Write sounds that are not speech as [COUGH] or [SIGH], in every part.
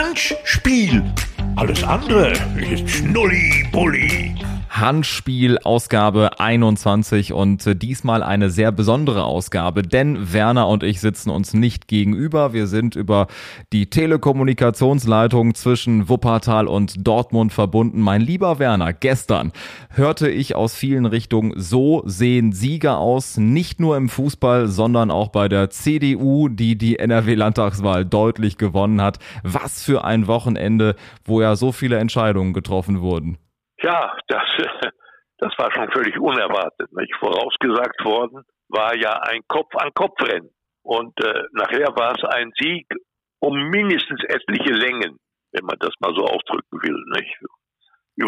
Handspiel. Alles andere ist Schnulli-Bulli. Handspiel Ausgabe 21 und äh, diesmal eine sehr besondere Ausgabe, denn Werner und ich sitzen uns nicht gegenüber. Wir sind über die Telekommunikationsleitung zwischen Wuppertal und Dortmund verbunden. Mein lieber Werner, gestern hörte ich aus vielen Richtungen, so sehen Sieger aus, nicht nur im Fußball, sondern auch bei der CDU, die die NRW-Landtagswahl deutlich gewonnen hat. Was für ein Wochenende, wo ja so viele Entscheidungen getroffen wurden. Ja, das, [LAUGHS] das war schon völlig unerwartet. Nicht? Vorausgesagt worden war ja ein Kopf-an-Kopf-Rennen. Und äh, nachher war es ein Sieg um mindestens etliche Längen, wenn man das mal so ausdrücken will. Nicht?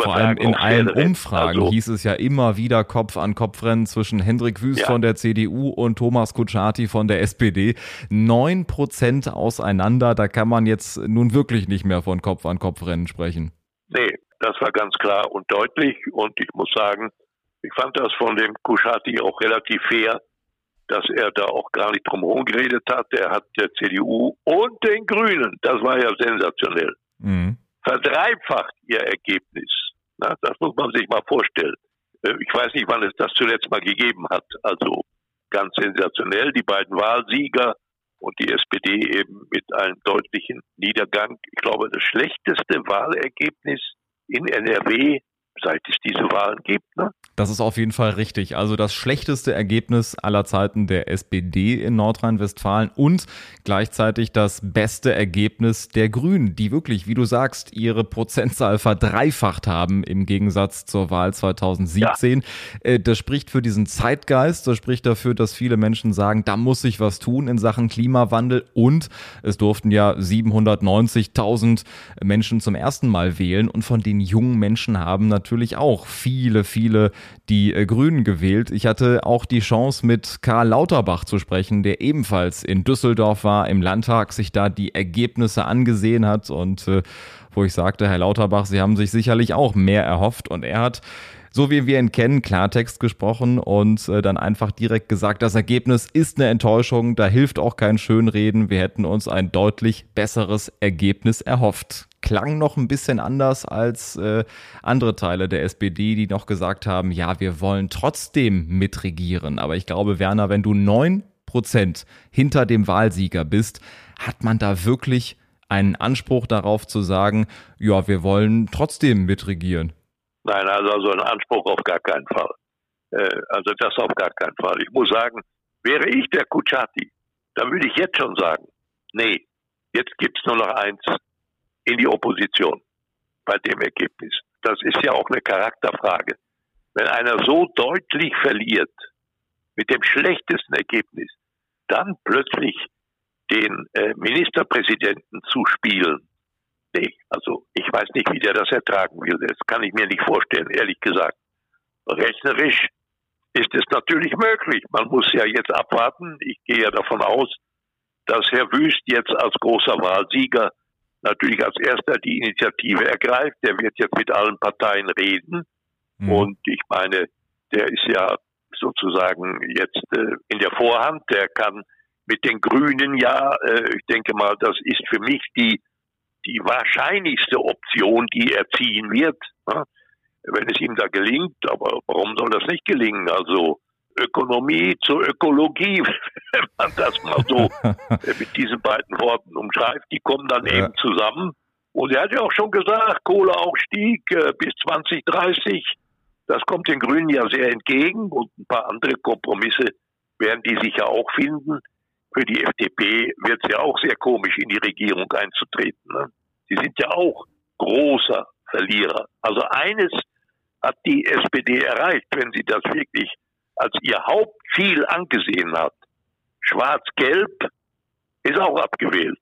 Vor allem in allen Umfragen also, hieß es ja immer wieder Kopf-an-Kopf-Rennen zwischen Hendrik Wüst ja. von der CDU und Thomas Kutschaty von der SPD. Neun Prozent auseinander, da kann man jetzt nun wirklich nicht mehr von Kopf-an-Kopf-Rennen sprechen. Nee, das war ganz klar und deutlich. Und ich muss sagen, ich fand das von dem Kuschati auch relativ fair, dass er da auch gar nicht drum herum geredet hat. Er hat der CDU und den Grünen, das war ja sensationell, mhm. verdreifacht ihr Ergebnis. Na, das muss man sich mal vorstellen. Äh, ich weiß nicht, wann es das zuletzt mal gegeben hat. Also ganz sensationell. Die beiden Wahlsieger und die SPD eben mit einem deutlichen Niedergang. Ich glaube, das schlechteste Wahlergebnis in NRW, seit es diese Wahlen gibt. Ne? Das ist auf jeden Fall richtig. Also das schlechteste Ergebnis aller Zeiten der SPD in Nordrhein-Westfalen und gleichzeitig das beste Ergebnis der Grünen, die wirklich, wie du sagst, ihre Prozentzahl verdreifacht haben im Gegensatz zur Wahl 2017. Ja. Äh, das spricht für diesen Zeitgeist, das spricht dafür, dass viele Menschen sagen, da muss sich was tun in Sachen Klimawandel und es durften ja 790.000 Menschen zum ersten Mal wählen und von den jungen Menschen haben natürlich auch viele, viele die äh, Grünen gewählt. Ich hatte auch die Chance, mit Karl Lauterbach zu sprechen, der ebenfalls in Düsseldorf war, im Landtag, sich da die Ergebnisse angesehen hat. Und äh, wo ich sagte, Herr Lauterbach, Sie haben sich sicherlich auch mehr erhofft. Und er hat so wie wir ihn kennen, Klartext gesprochen und äh, dann einfach direkt gesagt, das Ergebnis ist eine Enttäuschung, da hilft auch kein Schönreden, wir hätten uns ein deutlich besseres Ergebnis erhofft klang noch ein bisschen anders als äh, andere Teile der SPD, die noch gesagt haben, ja, wir wollen trotzdem mitregieren. Aber ich glaube, Werner, wenn du neun Prozent hinter dem Wahlsieger bist, hat man da wirklich einen Anspruch darauf zu sagen, ja, wir wollen trotzdem mitregieren. Nein, also so einen Anspruch auf gar keinen Fall. Äh, also das auf gar keinen Fall. Ich muss sagen, wäre ich der Kutschaty, dann würde ich jetzt schon sagen, nee, jetzt gibt's nur noch eins, in die Opposition bei dem Ergebnis. Das ist ja auch eine Charakterfrage. Wenn einer so deutlich verliert, mit dem schlechtesten Ergebnis, dann plötzlich den äh, Ministerpräsidenten zu spielen, nee, also ich weiß nicht, wie der das ertragen will. Das kann ich mir nicht vorstellen, ehrlich gesagt. Rechnerisch ist es natürlich möglich. Man muss ja jetzt abwarten. Ich gehe ja davon aus, dass Herr Wüst jetzt als großer Wahlsieger natürlich als erster die Initiative ergreift. Der wird jetzt mit allen Parteien reden. Mhm. Und ich meine, der ist ja sozusagen jetzt äh, in der Vorhand. Der kann mit den Grünen ja, äh, ich denke mal, das ist für mich die, die wahrscheinlichste Option, die er ziehen wird. Ne? Wenn es ihm da gelingt, aber warum soll das nicht gelingen? Also Ökonomie zur Ökologie, [LAUGHS] wenn man das mal so [LAUGHS] mit diesen beiden Worten umschreibt, die kommen dann ja. eben zusammen. Und er hat ja auch schon gesagt, Kohleausstieg äh, bis 2030, das kommt den Grünen ja sehr entgegen und ein paar andere Kompromisse werden die sicher auch finden. Für die FDP wird es ja auch sehr komisch, in die Regierung einzutreten. Ne? Sie sind ja auch großer Verlierer. Also eines hat die SPD erreicht, wenn sie das wirklich als ihr Hauptziel angesehen hat. Schwarz-Gelb ist auch abgewählt.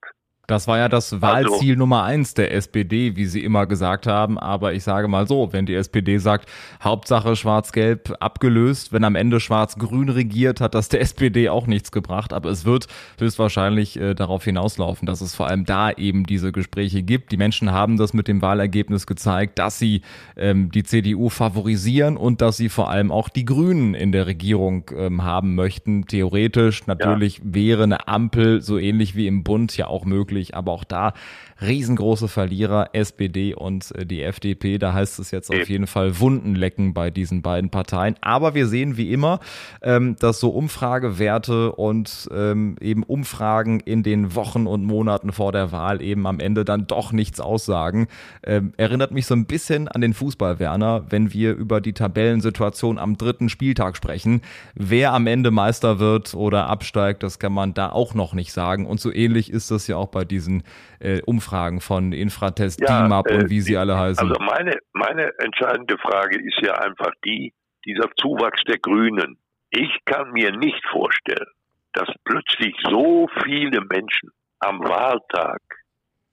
Das war ja das also Wahlziel also, Nummer eins der SPD, wie sie immer gesagt haben. Aber ich sage mal so, wenn die SPD sagt, Hauptsache Schwarz-Gelb abgelöst, wenn am Ende Schwarz-Grün regiert, hat das der [LAUGHS] SPD auch nichts gebracht. Aber es wird höchstwahrscheinlich äh, darauf hinauslaufen, dass es vor allem da eben diese Gespräche gibt. Die Menschen haben das mit dem Wahlergebnis gezeigt, dass sie ähm, die CDU favorisieren und dass sie vor allem auch die Grünen in der Regierung ähm, haben möchten. Theoretisch natürlich ja. wäre eine Ampel so ähnlich wie im Bund ja auch möglich natürlich, aber auch da riesengroße Verlierer, SPD und äh, die FDP. Da heißt es jetzt auf jeden Fall Wunden lecken bei diesen beiden Parteien. Aber wir sehen wie immer, ähm, dass so Umfragewerte und ähm, eben Umfragen in den Wochen und Monaten vor der Wahl eben am Ende dann doch nichts aussagen. Ähm, erinnert mich so ein bisschen an den Fußball, Werner, wenn wir über die Tabellensituation am dritten Spieltag sprechen. Wer am Ende Meister wird oder absteigt, das kann man da auch noch nicht sagen. Und so ähnlich ist das ja auch bei diesen äh, Umfragen von Infratest, ja, DIMAP äh, und wie sie alle heißen. Also meine, meine entscheidende Frage ist ja einfach die, dieser Zuwachs der Grünen. Ich kann mir nicht vorstellen, dass plötzlich so viele Menschen am Wahltag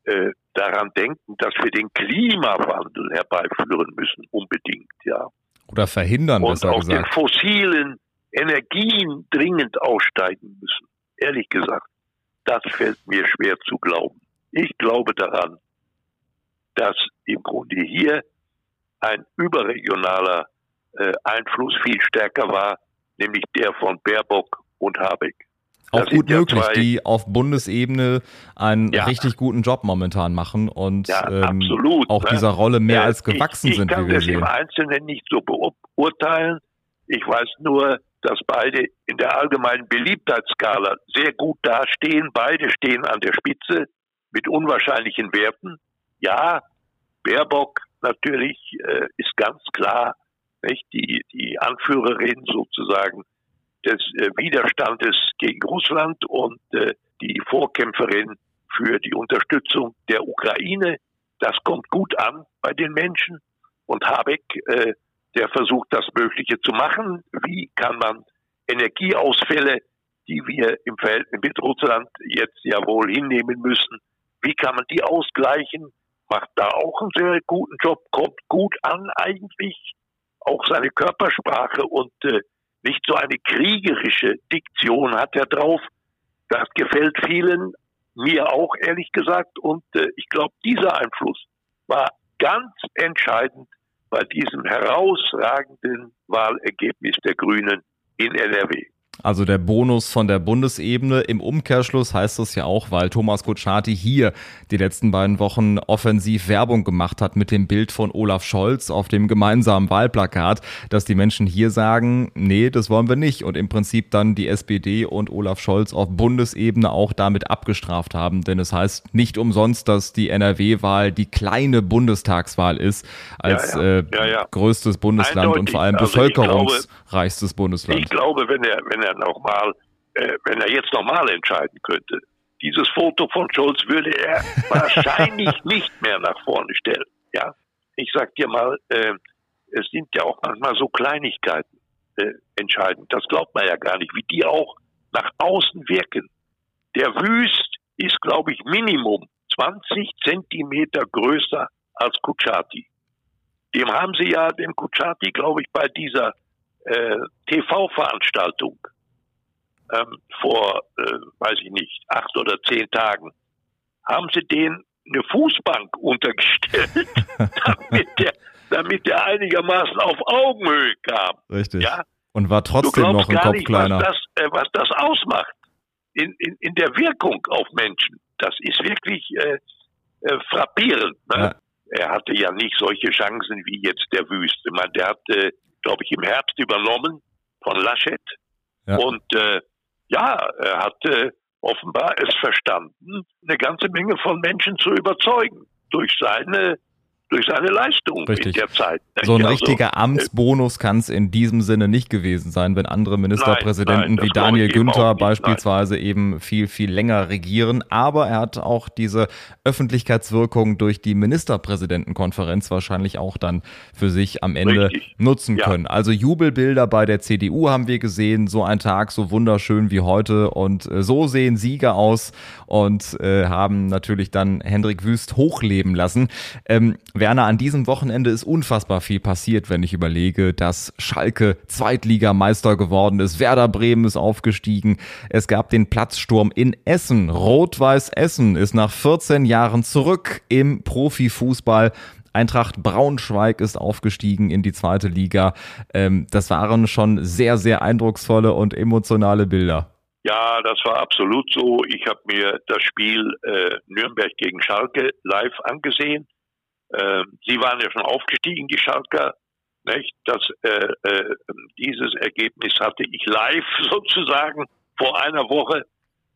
äh, daran denken, dass wir den Klimawandel herbeiführen müssen, unbedingt, ja. Oder verhindern, Und besser aus gesagt. den fossilen Energien dringend aussteigen müssen. Ehrlich gesagt, das fällt mir schwer zu glauben. Ich glaube daran, dass im Grunde hier ein überregionaler äh, Einfluss viel stärker war, nämlich der von Baerbock und Habeck. Auch gut ja möglich, die auf Bundesebene einen ja. richtig guten Job momentan machen und ja, ähm, absolut, auch ne? dieser Rolle mehr als gewachsen ich, ich sind, wie wir das im Einzelnen nicht so beurteilen. Ich weiß nur, dass beide in der allgemeinen Beliebtheitsskala sehr gut dastehen. Beide stehen an der Spitze mit unwahrscheinlichen Werten. Ja, Baerbock natürlich äh, ist ganz klar nicht? Die, die Anführerin sozusagen des äh, Widerstandes gegen Russland und äh, die Vorkämpferin für die Unterstützung der Ukraine. Das kommt gut an bei den Menschen. Und Habeck, äh, der versucht, das Mögliche zu machen. Wie kann man Energieausfälle, die wir im Verhältnis mit Russland jetzt ja wohl hinnehmen müssen, wie kann man die ausgleichen? Macht da auch einen sehr guten Job, kommt gut an eigentlich. Auch seine Körpersprache und äh, nicht so eine kriegerische Diktion hat er drauf. Das gefällt vielen, mir auch ehrlich gesagt. Und äh, ich glaube, dieser Einfluss war ganz entscheidend bei diesem herausragenden Wahlergebnis der Grünen in NRW. Also der Bonus von der Bundesebene. Im Umkehrschluss heißt das ja auch, weil Thomas Kutschaty hier die letzten beiden Wochen offensiv Werbung gemacht hat mit dem Bild von Olaf Scholz auf dem gemeinsamen Wahlplakat, dass die Menschen hier sagen, nee, das wollen wir nicht und im Prinzip dann die SPD und Olaf Scholz auf Bundesebene auch damit abgestraft haben. Denn es heißt nicht umsonst, dass die NRW-Wahl die kleine Bundestagswahl ist als ja, ja. Äh, Ja, größtes Bundesland und Eindeutig. vor allem Also bevölkerungsreichstes Bundesland. Ich glaube, wenn er, wenn er noch mal, äh, wenn er jetzt nochmal entscheiden könnte, dieses Foto von Scholz würde er [LAUGHS] wahrscheinlich nicht mehr nach vorne stellen. Ja, ich sag dir mal, äh, es sind ja auch manchmal so Kleinigkeiten äh, entscheidend. Das glaubt man ja gar nicht, wie die auch nach außen wirken. Der Wüst ist, glaube ich, Minimum 20 Zentimeter größer als Kutschaty. Dem haben sie ja, dem Kutschaty, glaube ich, bei dieser äh, TV-Veranstaltung ähm, vor, äh, weiß ich nicht, acht oder zehn Tagen, haben sie den eine Fußbank untergestellt, [LAUGHS] damit der, damit der einigermaßen auf Augenhöhe kam. Richtig. Ja, Und war trotzdem noch ein gar Kopf nicht, kleiner. was das, äh, was das ausmacht in, in, in der Wirkung auf Menschen. Das ist wirklich äh, äh, frappierend. Ne? Ja. Er hatte ja nicht solche Chancen wie jetzt der Wüste. Man, der hat, äh, glaube ich, im Herbst übernommen von Laschet. Ja. Und äh, ja, er hat äh, offenbar es verstanden, eine ganze Menge von Menschen zu überzeugen durch seine durch seine Leistung Richtig. in der Zeit. So ein Also, richtiger äh, Amtsbonus kann es in diesem Sinne nicht gewesen sein, wenn andere Ministerpräsidenten nein, das wie Daniel Günther nicht, beispielsweise eben viel, viel länger regieren. Aber er hat auch diese Öffentlichkeitswirkung durch die Ministerpräsidentenkonferenz wahrscheinlich auch dann für sich am Ende Richtig. nutzen Ja. können. Also Jubelbilder bei der CDU haben wir gesehen, so ein Tag so wunderschön wie heute und äh, so sehen Sieger aus und äh, haben natürlich dann Hendrik Wüst hochleben lassen. Ähm, Werner, an diesem Wochenende ist unfassbar viel passiert, wenn ich überlege, dass Schalke Zweitligameister geworden ist, Werder Bremen ist aufgestiegen, es gab den Platzsturm in Essen, Rot-Weiß Essen ist nach 14 Jahren zurück im Profifußball. Eintracht Braunschweig ist aufgestiegen in die zweite Liga. Ähm, das waren schon sehr, sehr eindrucksvolle und emotionale Bilder. Ja, das war absolut so. Ich habe mir das Spiel äh, Nürnberg gegen Schalke live angesehen. Äh, sie waren ja schon aufgestiegen, die Schalker. Nicht? Das, äh, äh, dieses Ergebnis hatte ich live [LAUGHS] sozusagen vor einer Woche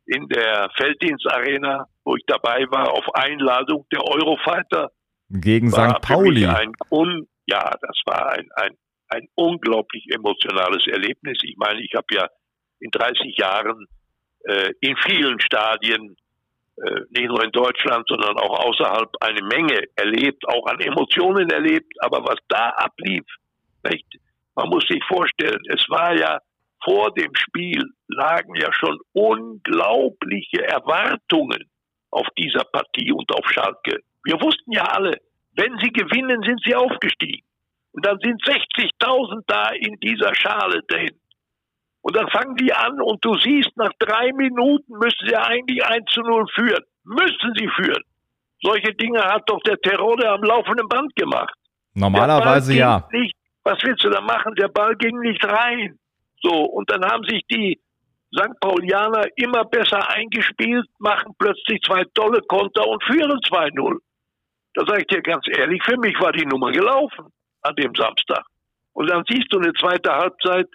in der Felddienstarena, wo ich dabei war, auf Einladung der Eurofighter. Gegen St. Pauli. Un, ja, das war ein, ein, ein unglaublich emotionales Erlebnis. Ich meine, ich habe ja in 30 Jahren äh, in vielen Stadien, nicht nur in Deutschland, sondern auch außerhalb, eine Menge erlebt, auch an Emotionen erlebt. Aber was da ablief, nicht? man muss sich vorstellen, es war ja vor dem Spiel lagen ja schon unglaubliche Erwartungen auf dieser Partie und auf Schalke. Wir wussten ja alle, wenn sie gewinnen, sind sie aufgestiegen. Und dann sind 60.000 da in dieser Schale drin. Und dann fangen die an und du siehst, nach drei Minuten müssen sie eigentlich 1 zu 0 führen. Müssen sie führen. Solche Dinge hat doch der Terror am laufenden Band gemacht. Normalerweise ja. Nicht, was willst du da machen? Der Ball ging nicht rein. So, und dann haben sich die St. Paulianer immer besser eingespielt, machen plötzlich zwei tolle Konter und führen 2-0. Da sage ich dir ganz ehrlich, für mich war die Nummer gelaufen an dem Samstag. Und dann siehst du eine zweite Halbzeit,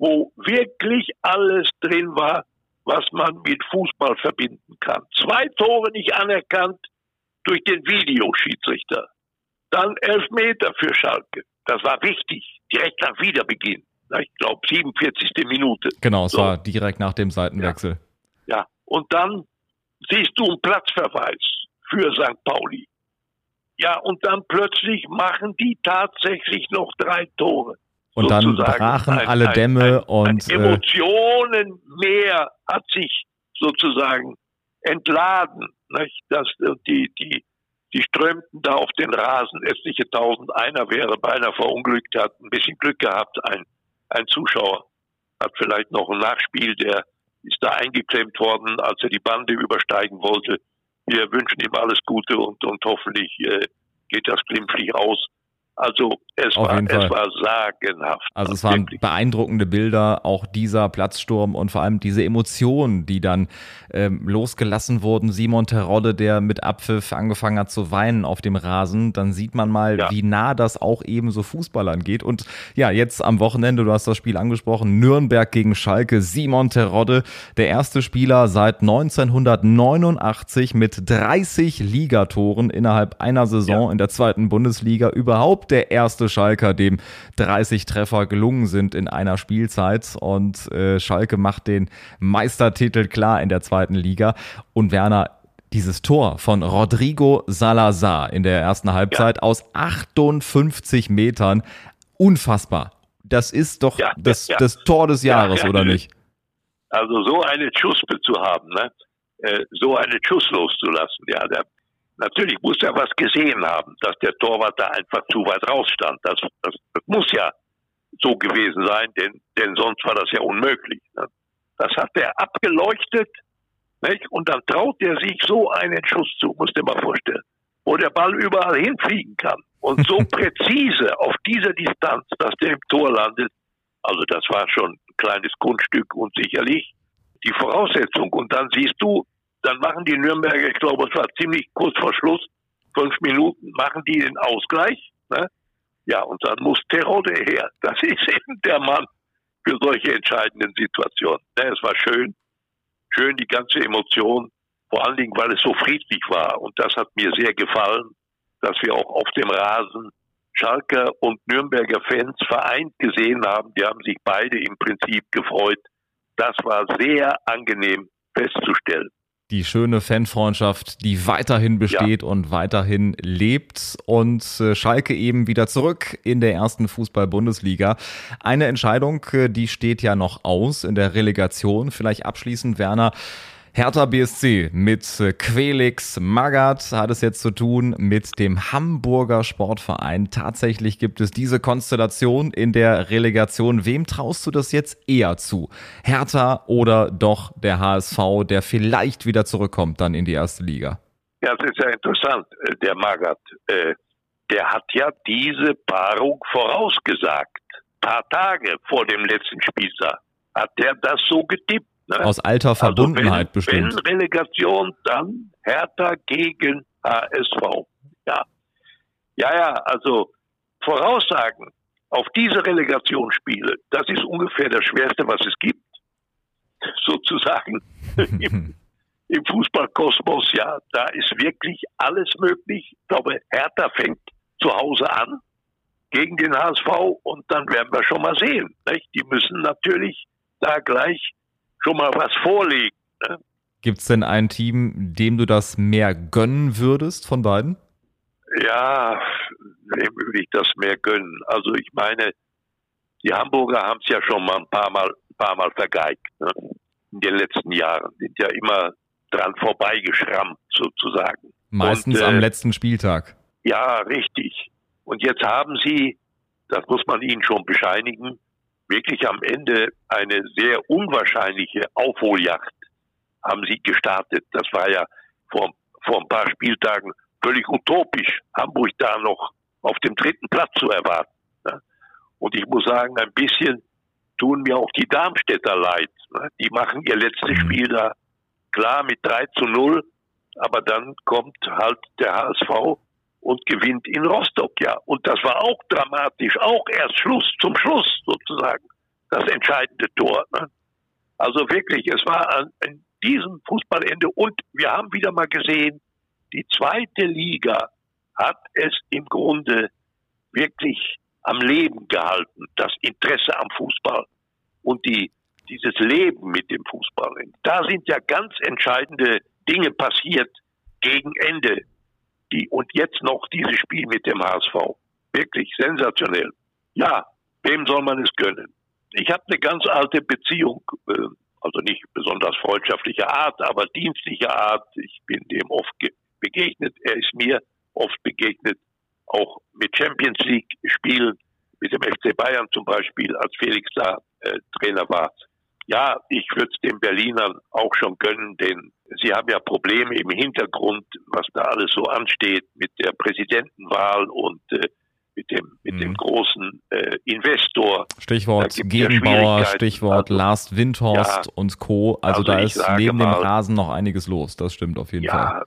wo wirklich alles drin war, was man mit Fußball verbinden kann. Zwei Tore nicht anerkannt durch den Videoschiedsrichter. Dann elf Meter für Schalke. Das war wichtig, direkt nach Wiederbeginn ich glaube 47. Minute. Genau, es so. war direkt nach dem Seitenwechsel. Ja. ja, und dann siehst du einen Platzverweis für St. Pauli. Ja, und dann plötzlich machen die tatsächlich noch drei Tore. Und dann brachen ein, alle Dämme ein, ein, und. Äh, Emotionen mehr hat sich sozusagen entladen. Nicht? Das, die, die, die strömten da auf den Rasen, etliche tausend. Einer wäre beinahe verunglückt, hat ein bisschen Glück gehabt, ein ein Zuschauer hat vielleicht noch ein Nachspiel, der ist da eingeklemmt worden, als er die Bande übersteigen wollte. Wir wünschen ihm alles Gute und, und hoffentlich äh, geht das glimpflich aus. Also es, Auf war, es war sagenhaft. Also es waren wirklich. beeindruckende Bilder, auch dieser Platzsturm und vor allem diese Emotionen, die dann ähm, losgelassen wurden. Simon Terodde, der mit Abpfiff angefangen hat zu weinen auf dem Rasen, dann sieht man mal, ja. wie nah das auch eben so Fußballern geht. Und ja, jetzt am Wochenende, du hast das Spiel angesprochen, Nürnberg gegen Schalke, Simon Terodde, der erste Spieler seit 1989 mit 30 Ligatoren innerhalb einer Saison ja. in der zweiten Bundesliga überhaupt der erste Schalker, dem 30 Treffer gelungen sind in einer Spielzeit. Und äh, Schalke macht den Meistertitel klar in der zweiten Liga. Und Werner, dieses Tor von Rodrigo Salazar in der ersten Halbzeit ja. aus 58 Metern, unfassbar. Das ist doch ja, das, ja. das Tor des Jahres, oder nicht? Also so eine Schuspe zu haben, ne? Äh, so einen Schuss loszulassen, ja, der Natürlich muss er was gesehen haben, dass der Torwart da einfach zu weit rausstand. Das, das, das muss ja so gewesen sein, denn, denn sonst war das ja unmöglich. Ne? Das hat er abgeleuchtet nicht? und dann traut er sich so einen Schuss zu, musst du dir mal vorstellen, wo der Ball überall hinfliegen kann und so [LAUGHS] präzise auf dieser Distanz, dass der im Tor landet. Also das war schon ein kleines Kunststück und sicherlich die Voraussetzung. Und dann siehst du, dann machen die Nürnberger, ich glaube, es war ziemlich kurz vor Schluss, fünf Minuten, machen die den Ausgleich. Ne? Ja, und dann muss Terode her. [LAUGHS] Das ist eben der Mann für solche entscheidenden Situationen. Ne, es war schön, schön die ganze Emotion, vor allen Dingen, weil es so friedlich war. Und das hat mir sehr gefallen, dass wir auch auf dem Rasen Schalker und Nürnberger Fans vereint gesehen haben. Die haben sich beide im Prinzip gefreut. Das war sehr angenehm festzustellen die schöne Fanfreundschaft, die weiterhin besteht ja. und weiterhin lebt und äh, Schalke eben wieder zurück in der ersten Fußball-Bundesliga. Eine Entscheidung, äh, die steht ja noch aus in der Relegation. Vielleicht abschließend, Werner, Hertha BSC mit Quelix Magath hat es jetzt zu tun mit dem Hamburger Sportverein. Tatsächlich gibt es diese Konstellation in der Relegation. Wem traust du das jetzt eher zu? Hertha oder doch der HSV, der vielleicht wieder zurückkommt dann in die erste Liga? Ja, das ist ja interessant. Äh, der Magath, äh, der hat ja diese Paarung vorausgesagt. Ein paar Tage vor dem letzten Spieltag hat der das so getippt Ne? Aus alter Verbundenheit also wenn, bestimmt. Wenn Relegation, dann Hertha gegen HSV. Ja. Ja, ja, also Voraussagen auf diese Relegationsspiele, das ist ungefähr das Schwerste, was es gibt. [LAUGHS] Sozusagen [LAUGHS] im, im Fußballkosmos, ja, da ist wirklich alles möglich. Ich glaube, Hertha fängt zu Hause an gegen den HSV und dann werden wir schon mal sehen. Nicht? Die müssen natürlich da gleich schon mal was vorlegen. Ne? Gibt es denn ein Team, dem du das mehr gönnen würdest von beiden? Ja, wem würde ich das mehr gönnen? Also ich meine, die Hamburger haben es ja schon mal ein paar Mal, ein paar Mal vergeigt ne? in den letzten Jahren. Sind ja immer dran vorbeigeschrammt sozusagen. Meistens Und, äh, am letzten Spieltag. Ja, richtig. Und jetzt haben sie, das muss man ihnen schon bescheinigen, wirklich am Ende eine sehr unwahrscheinliche Aufholjagd haben sie gestartet. Das war ja vor, vor ein paar Spieltagen völlig utopisch, Hamburg da noch auf dem dritten Platz zu erwarten. Ne? Und ich muss sagen, ein bisschen tun mir auch die Darmstädter leid. Ne? Die machen ihr letztes mhm. Spiel da klar mit 3 zu 0, aber dann kommt halt der HSV und gewinnt in Rostock, ja. Und das war auch dramatisch, auch erst Schluss, zum Schluss sozusagen, das entscheidende Tor. Ne? Also wirklich, es war an, an diesem Fußballende und wir haben wieder mal gesehen, die zweite Liga hat es im Grunde wirklich am Leben gehalten, das Interesse am Fußball und die, dieses Leben mit dem Fußball. Da sind ja ganz entscheidende Dinge passiert gegen Ende. Die, und jetzt noch dieses Spiel mit dem HSV. Wirklich sensationell. Ja, wem soll man es gönnen? Ich habe eine ganz alte Beziehung, äh, also nicht besonders freundschaftlicher Art, aber dienstlicher Art. Ich bin dem oft begegnet. Er ist mir oft begegnet, auch mit Champions League Spielen, mit dem FC Bayern zum Beispiel, als Felix da äh, Trainer war. Ja, ich würde es den Berlinern auch schon gönnen, denn sie haben ja Probleme im Hintergrund, was da alles so ansteht mit der Präsidentenwahl und äh, mit dem, mit mhm. dem großen äh, Investor. Stichwort Gegenbauer, Stichwort also, Lars Windhorst ja, und Co. Also, also da ist neben mal, dem Rasen noch einiges los. Das stimmt auf jeden ja, Fall.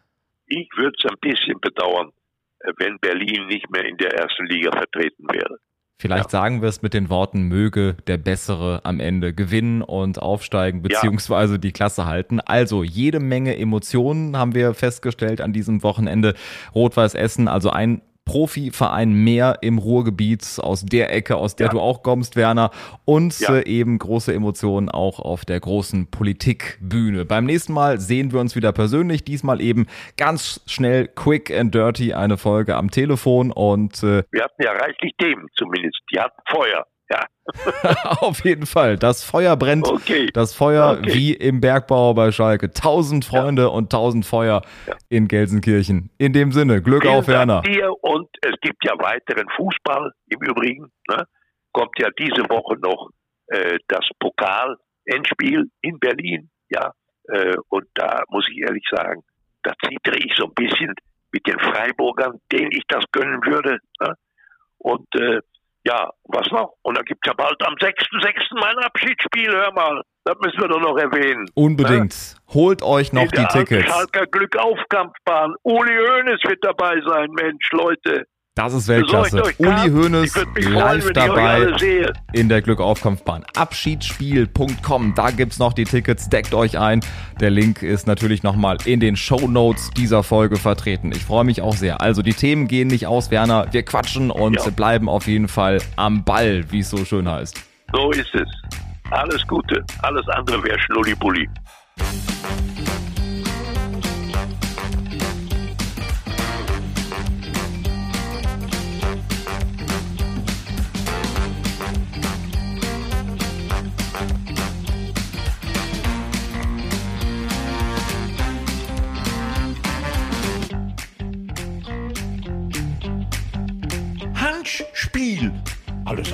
Ich würde es ein bisschen bedauern, äh, wenn Berlin nicht mehr in der ersten Liga vertreten wäre. Vielleicht ja. sagen wir es mit den Worten, möge der Bessere am Ende gewinnen und aufsteigen, beziehungsweise ja. die Klasse halten. Also jede Menge Emotionen haben wir festgestellt an diesem Wochenende. Rot-Weiß Essen, also ein Profiverein mehr im Ruhrgebiet, aus der Ecke, aus der ja. du auch kommst, Werner. Und ja. äh, eben große Emotionen auch auf der großen Politikbühne. Beim nächsten Mal sehen wir uns wieder persönlich. Diesmal eben ganz schnell, quick and dirty, eine Folge am Telefon. Und äh, wir hatten ja reichlich Themen zumindest. Die hatten Feuer. Ja. [LAUGHS] Auf jeden Fall. Das Feuer brennt. Okay. Das Feuer okay. wie im Bergbau bei Schalke. Tausend Freunde ja. und tausend Feuer ja. in Gelsenkirchen. In dem Sinne, Glück Vielen auf, Werner. Dir und es gibt ja weiteren Fußball im Übrigen. Ne? Kommt ja diese Woche noch äh, das Pokal-Endspiel in Berlin. Ja. Äh, und da muss ich ehrlich sagen, da zittere ich so ein bisschen mit den Freiburgern, denen ich das gönnen würde. Ne? Und äh, ja, was noch? Und da gibt es ja bald am 6.6. mein Abschiedsspiel, hör mal. Das müssen wir doch noch erwähnen. Unbedingt. Ja? Holt euch noch In die Tickets. Schalker Glückaufkampfbahn. Uli Hoeneß wird dabei sein, Mensch, Leute. Das ist Weltklasse. Uli Hoeneß live freuen, dabei in der Glückaufkampfbahn. Abschiedsspiel.com, da gibt's noch die Tickets, deckt euch ein. Der Link ist natürlich nochmal in den Show Notes dieser Folge vertreten. Ich freue mich auch sehr. Also die Themen gehen nicht aus, Werner. Wir quatschen und ja. bleiben auf jeden Fall am Ball, wie es so schön heißt. So ist es. Alles Gute. Alles andere wäre Schnullibulli.